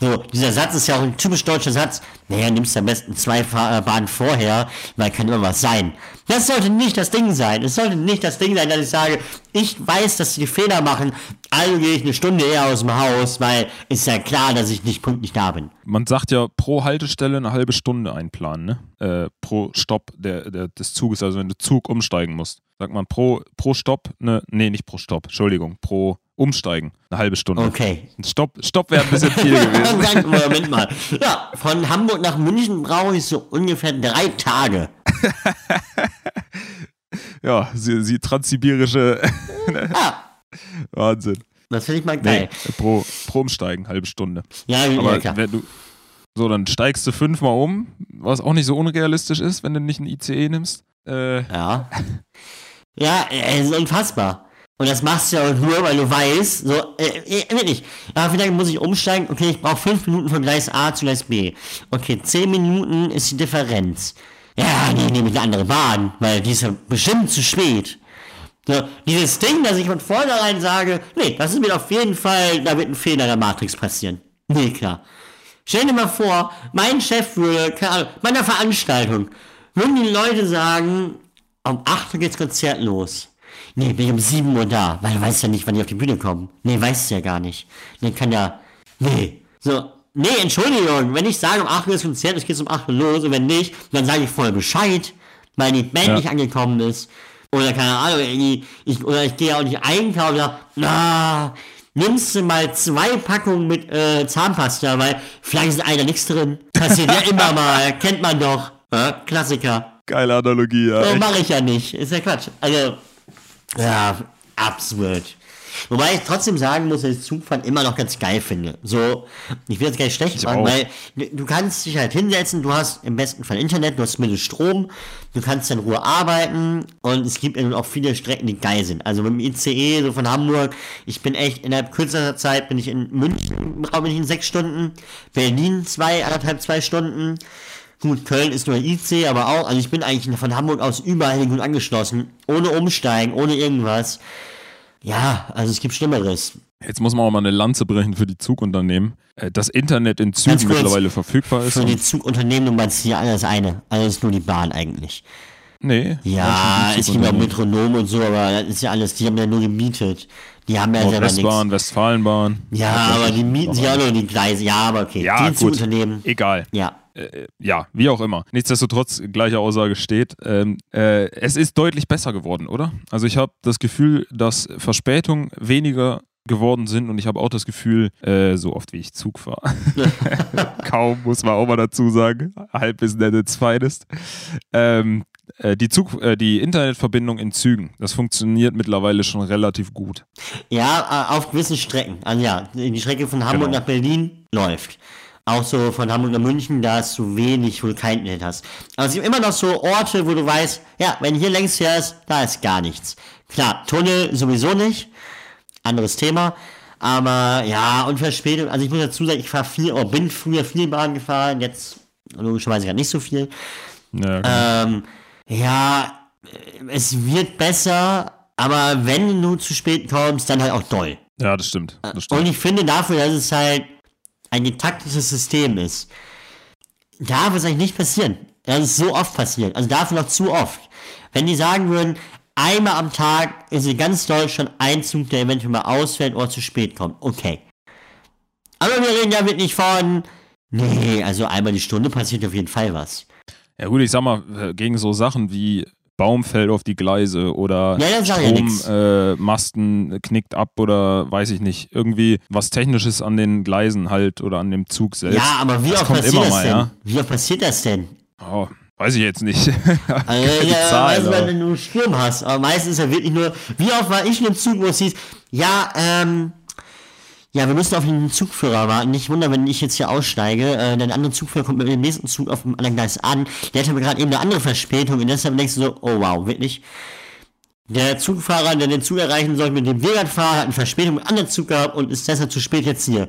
So, dieser Satz ist ja auch ein typisch deutscher Satz. Naja, nimmst du am besten zwei äh, Bahnen vorher, weil kann immer was sein. Das sollte nicht das Ding sein. Es sollte nicht das Ding sein, dass ich sage, ich weiß, dass sie Fehler machen, also gehe ich eine Stunde eher aus dem Haus, weil ist ja klar, dass ich nicht pünktlich da bin. Man sagt ja pro Haltestelle eine halbe Stunde einplanen, ne? Äh, pro Stopp der, der, des Zuges, also wenn du Zug umsteigen musst. Sagt man pro, pro Stopp, ne, nee, nicht pro Stopp, Entschuldigung, pro Umsteigen eine halbe Stunde. Okay. Ein Stopp, Stopp wäre ein bisschen viel [laughs] gewesen. Moment mal. Ja, von Hamburg nach München brauche ich so ungefähr drei Tage. [laughs] Ja, sie, sie transsibirische Ja, [laughs] Wahnsinn. das finde ich mal Nee, geil. pro, pro Umsteigen, halbe Stunde. Ja, ja, Aber klar. wenn du. So, dann steigst du fünfmal um, was auch nicht so unrealistisch ist, wenn du nicht einen ICE nimmst. Äh, Ja. Ja, äh, es ist unfassbar. Und das machst du ja auch nur, weil du weißt, so, äh, äh, wirklich, ja, lange muss ich umsteigen? Okay, ich brauche fünf Minuten von Gleis A zu Gleis B. Okay, zehn Minuten ist die Differenz. Ja, nee, nehme ich eine andere Bahn, weil die ist ja bestimmt zu spät. So, dieses Ding, dass ich von vornherein sage, nee, das ist mir auf jeden Fall, da wird ein Fehler in der Matrix passieren. Nee, klar. Stell dir mal vor, mein Chef würde, keine Ahnung, bei einer Veranstaltung, würden die Leute sagen, um 8 Uhr geht's Konzert los. Nee, bin ich um 7 Uhr da, weil du weißt ja nicht, wann die auf die Bühne kommen. Nee, weißt du ja gar nicht. Nee, kann ja, nee. So, nee, Entschuldigung, wenn ich sage, um 8 Uhr ist Konzert, es geht um 8 Uhr los, und wenn nicht, dann sage ich vorher Bescheid, weil die Band Ja. nicht angekommen ist. Oder keine Ahnung, irgendwie, ich, oder ich gehe auch nicht einkaufen, sag, na, nimmst du mal zwei Packungen mit äh, Zahnpasta, weil vielleicht ist einer nichts drin. Passiert ja immer [laughs] mal, kennt man doch. Ja, Klassiker. geile Analogie, ja. Echt. mache ich ja nicht. Ist ja Quatsch. Also, ja, absurd. Wobei ich trotzdem sagen muss, dass ich Zugfahren immer noch ganz geil finde. So, ich will jetzt gar nicht schlecht Ich machen, auch. weil du kannst dich halt hinsetzen, du hast im besten Fall Internet, du hast zumindest Strom, du kannst in Ruhe arbeiten und es gibt eben auch viele Strecken, die geil sind. Also mit dem ICE, so von Hamburg, ich bin echt, innerhalb kürzester Zeit bin ich in München, bin ich in sechs Stunden, Berlin zwei, anderthalb, zwei Stunden. Gut, Köln ist nur IC, aber auch, also ich bin eigentlich von Hamburg aus überall gut angeschlossen, ohne Umsteigen, ohne irgendwas. Ja, also es gibt Schlimmeres. Jetzt muss man auch mal eine Lanze brechen für die Zugunternehmen. Äh, Das Internet in Zügen mittlerweile verfügbar ist. Für die Zugunternehmen du meinst hier alles eine. Also ist nur die Bahn eigentlich. Nee. Ja, es gibt auch Zugunternehmen. Metronom und so, aber das ist ja alles, die haben ja nur gemietet. Die haben ja selber nichts. Nordwestbahn, Westfalenbahn. Ja, aber die mieten sich auch nur die Gleise. Ja, aber okay. Ja, die gut. Zugunternehmen. Egal. Ja. Äh, ja, wie auch immer. Nichtsdestotrotz, gleiche Aussage steht. Ähm, äh, es ist deutlich besser geworden, oder? Also ich habe das Gefühl, dass Verspätungen weniger geworden sind und ich habe auch das Gefühl, äh, so oft wie ich Zug fahre, [laughs] [laughs] kaum, muss man auch mal dazu sagen, halb is net its finest, ähm, äh, die, Zug, äh, die Internetverbindung in Zügen, das funktioniert mittlerweile schon relativ gut. Ja, äh, auf gewissen Strecken. Also ja, die Strecke von Hamburg Genau. nach Berlin läuft. Auch so von Hamburg nach München, da hast du wenig, wo du kein Internet hast. Aber es gibt immer noch so Orte, wo du weißt, ja, wenn hier längs fährst, da ist gar nichts. Klar, Tunnel sowieso nicht. Anderes Thema. Aber ja, und Verspätung, also ich muss dazu sagen, ich fahre viel, oder bin früher viel Bahn gefahren, jetzt logischerweise gerade nicht so viel. Ja, genau. Ähm, ja, äh, es wird besser, aber wenn du zu spät kommst, dann halt auch doll. ja das stimmt. Das Und stimmt. ich finde dafür, dass es halt ein getaktetes System ist, darf es eigentlich nicht passieren. Das ist so oft passiert. Also dafür noch zu oft. Wenn die sagen würden, einmal am Tag ist in ganz Deutschland ein Zug, der eventuell mal ausfällt oder zu spät kommt. Okay. Aber wir reden ja wirklich von, nee, also einmal die Stunde passiert auf jeden Fall was. Ja gut, ich sag mal, äh, gegen so Sachen wie Baum fällt auf die Gleise oder Ja. Strommasten äh, Masten knickt ab oder weiß ich nicht, irgendwie was Technisches an den Gleisen halt oder an dem Zug selbst. Ja, aber wie das oft passiert immer das mal, denn? ja. Wie oft passiert das denn? Oh, weiß ich jetzt nicht. [laughs] Also, ja, Zahl, weiß man, wenn du einen Sturm hast. Aber meistens ist ja wirklich nur, wie oft war ich in einem Zug, wo es hieß, ja, ähm, ja, wir müssen auf den Zugführer warten. Nicht wundern, wenn ich jetzt hier aussteige. Äh, der andere Zugführer kommt mit dem nächsten Zug auf dem anderen Gleis an. Der hatte gerade eben eine andere Verspätung und deshalb denkst du so, oh wow, wirklich. Der Zugfahrer, der den Zug erreichen soll, mit dem wir gerade fahren, hat eine Verspätung mit einem anderen Zug gehabt und ist deshalb zu spät jetzt hier.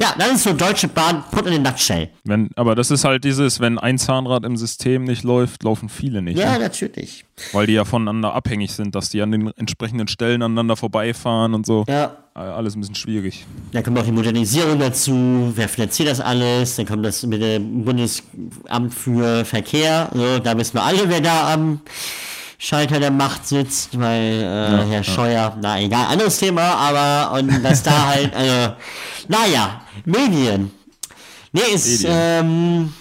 Ja, das ist so Deutsche Bahn, put in a nutshell. wenn, aber das ist halt dieses, wenn ein Zahnrad im System nicht läuft, laufen viele nicht. Ja, Ne? natürlich. Weil die ja voneinander abhängig sind, dass die an den entsprechenden Stellen aneinander vorbeifahren und so. Ja, Äh, Alles ein bisschen schwierig. Dann kommt auch die Modernisierung dazu, wer finanziert das alles, dann kommt das mit dem Bundesamt für Verkehr, so, da wissen wir alle, wer da am Schalter der Macht sitzt, weil äh, Herr Scheuer, na egal, anderes Thema, aber und dass da [laughs] halt, also, naja, Medien. Nee, ist, ähm,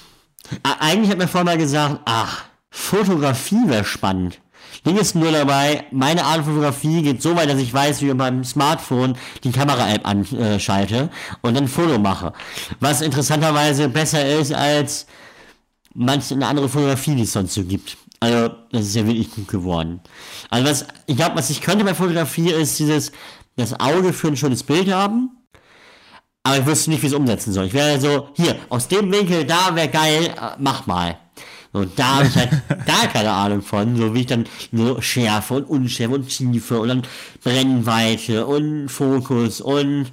eigentlich hat mir vorher mal gesagt, ach, Fotografie wäre spannend. Ding ist nur dabei, meine Art von Fotografie geht so weit, dass ich weiß, wie ich mit meinem Smartphone die Kamera-App anschalte und dann ein Foto mache. Was interessanterweise besser ist als manche andere Fotografie, die es sonst so gibt. Also, das ist ja wirklich gut geworden. Also, was, ich glaube, was ich könnte bei Fotografie ist dieses, das Auge für ein schönes Bild haben, aber ich wüsste nicht, wie es umsetzen soll. Ich wäre so, hier, aus dem Winkel, da wäre geil, äh, mach mal. So, da habe ich halt [laughs] gar keine Ahnung von, so wie ich dann so Schärfe und Unschärfe und Tiefe und dann Brennweite und Fokus und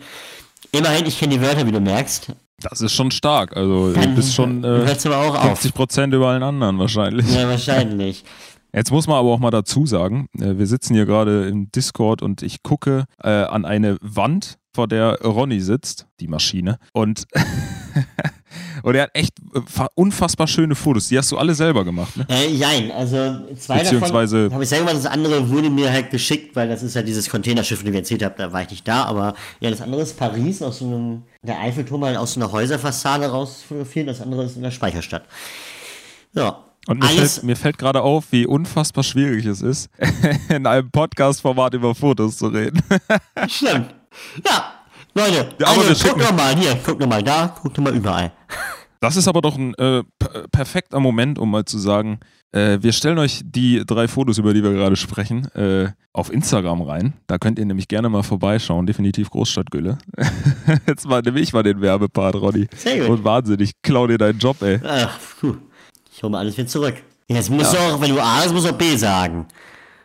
immerhin, ich kenne die Wörter, wie du merkst. Das ist schon stark. Also du Dann bist schon äh, hört's aber auch auf. 50 Prozent über allen anderen wahrscheinlich. Ja, wahrscheinlich. [laughs] Jetzt muss man aber auch mal dazu sagen, äh, wir sitzen hier gerade im Discord und ich gucke äh, an eine Wand, vor der Ronny sitzt, die Maschine. Und, [laughs] und er hat echt äh, fa- unfassbar schöne Fotos. Die hast du alle selber gemacht, ne? Äh, jein, also zwei Beziehungsweise- davon habe ich selber gemacht, das andere wurde mir halt geschickt, weil das ist ja dieses Containerschiff, von dem ich erzählt habe, da war ich nicht da, aber ja, das andere ist Paris, aus so einem, der Eiffelturm halt aus so einer Häuserfassade raus fotografiert, das andere ist in der Speicherstadt. Ja. Und mir Alles, fällt, mir fällt gerade auf, wie unfassbar schwierig es ist, [laughs] in einem Podcast-Format über Fotos zu reden. [laughs] stimmt. Ja, Leute, Ja, aber also guck doch mal hier, guck doch mal da, guck doch mal überall. [laughs] Das ist aber doch ein äh, p- perfekter Moment, um mal zu sagen, Äh, wir stellen euch die drei Fotos, über die wir gerade sprechen, äh, auf Instagram rein. Da könnt ihr nämlich gerne mal vorbeischauen. Definitiv Großstadtgülle. [laughs] Jetzt mal nehme ich mal den Werbepart, Ronny. Sehr gut. Und Wahnsinn, ich klau dir deinen Job, ey. Ach, puh. Ich hole mal alles wieder zurück. Jetzt musst du auch, wenn du A hast, musst du auch B sagen.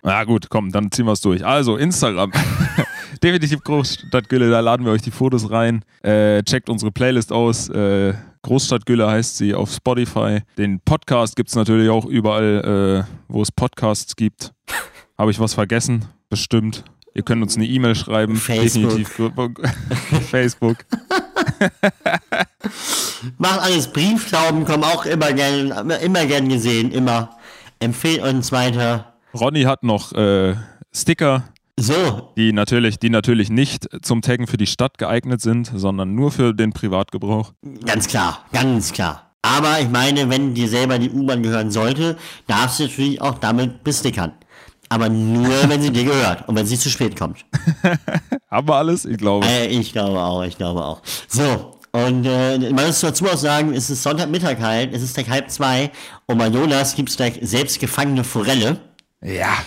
Na gut, komm, dann ziehen wir es durch. Also, Instagram. [laughs] Definitiv Großstadtgülle, da laden wir euch die Fotos rein. Äh, checkt unsere Playlist aus. Äh, Großstadtgülle heißt sie auf Spotify. Den Podcast gibt es natürlich auch überall, äh, wo es Podcasts gibt. Habe ich was vergessen? Bestimmt. Ihr könnt uns eine E-Mail schreiben. Facebook. Definitiv. [laughs] Facebook. [laughs] Macht alles. Briefklauben kommen auch immer gern, immer gern gesehen. Immer. Empfehlt uns weiter. Ronny hat noch äh, Sticker, So, die natürlich, die natürlich nicht zum Taggen für die Stadt geeignet sind, sondern nur für den Privatgebrauch. ganz klar. Ganz klar. Aber ich meine, wenn dir selber die U-Bahn gehören sollte, darfst du natürlich auch damit bestickern. Aber nur, wenn sie dir gehört und wenn sie zu spät kommt. [laughs] Haben wir alles? Ich glaube. Äh, ich glaube auch, ich glaube auch. So, und äh, man muss dazu auch sagen, es ist Sonntagmittag halt, es ist gleich halb zwei und bei Jonas gibt es gleich selbst gefangene Forelle. Ja.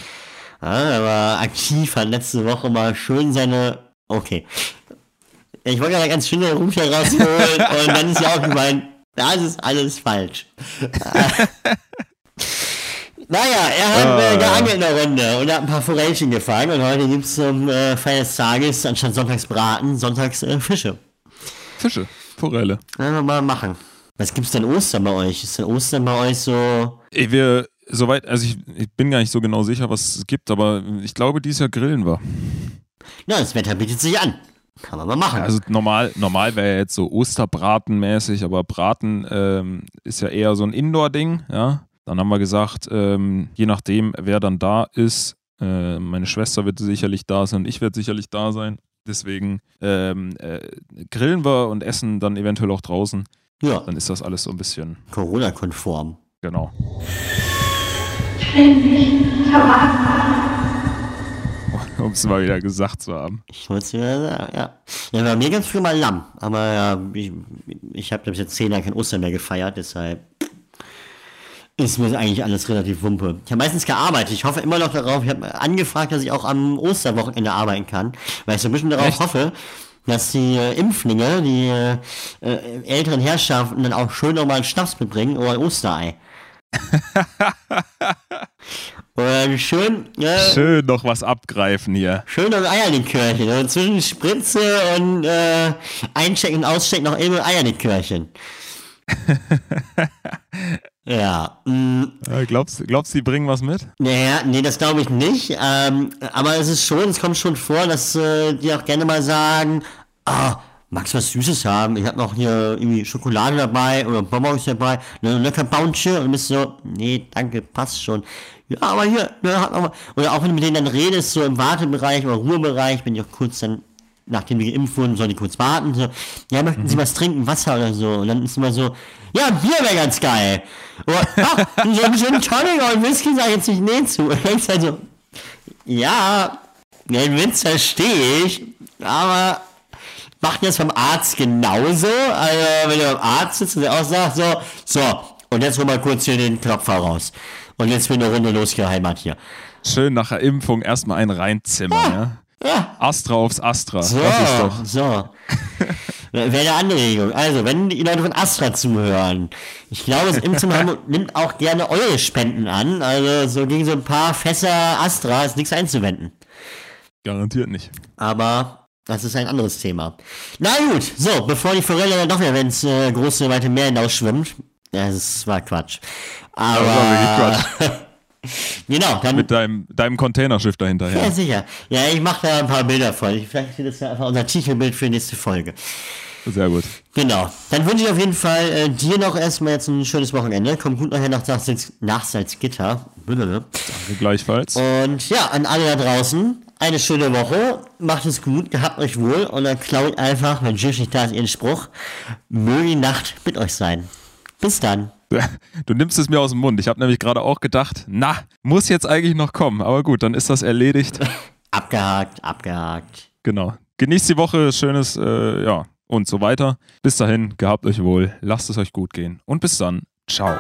Ja, er war aktiv, hat letzte Woche mal schön seine. Okay. Ich wollte gerade ganz schön den Ruf hier rausholen [laughs] und dann ist ja auch gemeint, das ist alles falsch. [laughs] naja, er hat äh, geangelt eine Runde und hat ein paar Forellchen gefangen und heute gibt es zum äh, Feier des Tages anstatt Sonntags Braten, Sonntags äh, Fische. Fische. Forelle. Wir mal machen. Was gibt's denn Ostern bei euch? Ist denn Ostern bei euch so. Ey, wir, soweit, also ich, ich bin gar nicht so genau sicher, was es gibt, aber ich glaube, dieses Jahr grillen wir. Ja, das Wetter bietet sich an. Kann man mal machen. Also normal, normal wäre ja jetzt so Osterbraten-mäßig, aber Braten ähm, ist ja eher so ein Indoor-Ding, ja. Dann haben wir gesagt, ähm, je nachdem, wer dann da ist, äh, meine Schwester wird sicherlich da sein, ich werde sicherlich da sein. Deswegen ähm, äh, grillen wir und essen dann eventuell auch draußen. ja, Dann ist das alles so ein bisschen, Corona-konform. genau. [laughs] Um es mal wieder gesagt zu haben. Ich wollte es wieder sagen, ja. Ja, bei mir ganz früh mal Lamm. Aber ja, ich, ich habe bis jetzt zehn Jahre kein Ostern mehr gefeiert, deshalb ist mir eigentlich alles relativ wumpe. Ich habe meistens gearbeitet. Ich hoffe immer noch darauf. Ich habe angefragt, dass ich auch am Osterwochenende arbeiten kann, weil ich so ein bisschen darauf Echt? hoffe, dass die äh, Impflinge, die äh, älteren Herrschaften dann auch schön nochmal einen Schnaps mitbringen oder ein Osterei. [laughs] und schön, äh, Schön noch was abgreifen hier. Schön das Eierlikörchen. Und zwischen Spritze und äh, Einchecken und Auschecken noch eben Eierlikörchen. [laughs] ja. Mh, Äh, glaubst, glaubst du, die bringen was mit? naja, nee, das glaube ich nicht. Ähm, aber es ist schon, es kommt schon vor, dass äh, die auch gerne mal sagen, ah, magst du was Süßes haben? Ich habe noch hier irgendwie Schokolade dabei oder Bonbons dabei, ne, lecker Bounce und bist so, nee, danke, passt schon. Ja, aber hier, ne, hat noch mal. Oder auch wenn du mit denen dann redest, so im Wartebereich oder Ruhebereich, wenn die auch kurz dann, nachdem die geimpft wurden, sollen die kurz warten, so, ja, möchten sie was trinken, Wasser oder so. Und dann ist immer so, ja, Bier wäre ganz geil. Oder, ach, so ein Gin Tonic oder ein Whisky sag ich jetzt nicht nee zu. Und dann denkst halt so, ja, den Witz verstehe ich, aber macht das beim Arzt genauso? Also, wenn du beim Arzt sitzt und der auch sagt, so, so, und jetzt hol mal kurz hier den Knopf raus. Und jetzt bin eine Runde losgeheimert hier. Schön nach der Impfung erstmal einen reinzimmern, ja? Ja, Astra aufs Astra. so, Das ist doch. so. Wäre eine Anregung. Also, wenn die Leute von Astra zuhören, ich glaube, das Impfzentrum [laughs] nimmt auch gerne eure Spenden an. Also, so gegen so ein paar Fässer Astra ist nichts einzuwenden. Garantiert nicht. Aber das ist ein anderes Thema. Na gut, so, bevor die Forelle dann doch wieder ins äh, große, weite Meer hinausschwimmt. Das war Quatsch. Aber, Das war wirklich [laughs] genau, dann... Mit deinem, deinem Containerschiff dahinter. ja, sicher. Ja, ich mache da ein paar Bilder von. Ich- Vielleicht wird das ja einfach unser Titelbild für die nächste Folge. Sehr gut. Genau. Dann wünsche ich auf jeden Fall äh, dir noch erstmal jetzt ein schönes Wochenende. Komm gut nachher nach, Salz, nach Salzgitter. Danke gleichfalls. Und ja, an alle da draußen, eine schöne Woche. Macht es gut, gehabt euch wohl. Und dann klaut einfach, wenn Jill nicht da ist, ihren Spruch. Möge die Nacht mit euch sein. Bis dann. Du nimmst es mir aus dem Mund. Ich habe nämlich gerade auch gedacht, na, muss jetzt eigentlich noch kommen. Aber gut, dann ist das erledigt. [laughs] Abgehakt, abgehakt. Genau. Genießt die Woche, schönes, äh, ja, und so weiter. Bis dahin, gehabt euch wohl, lasst es euch gut gehen und bis dann. Ciao.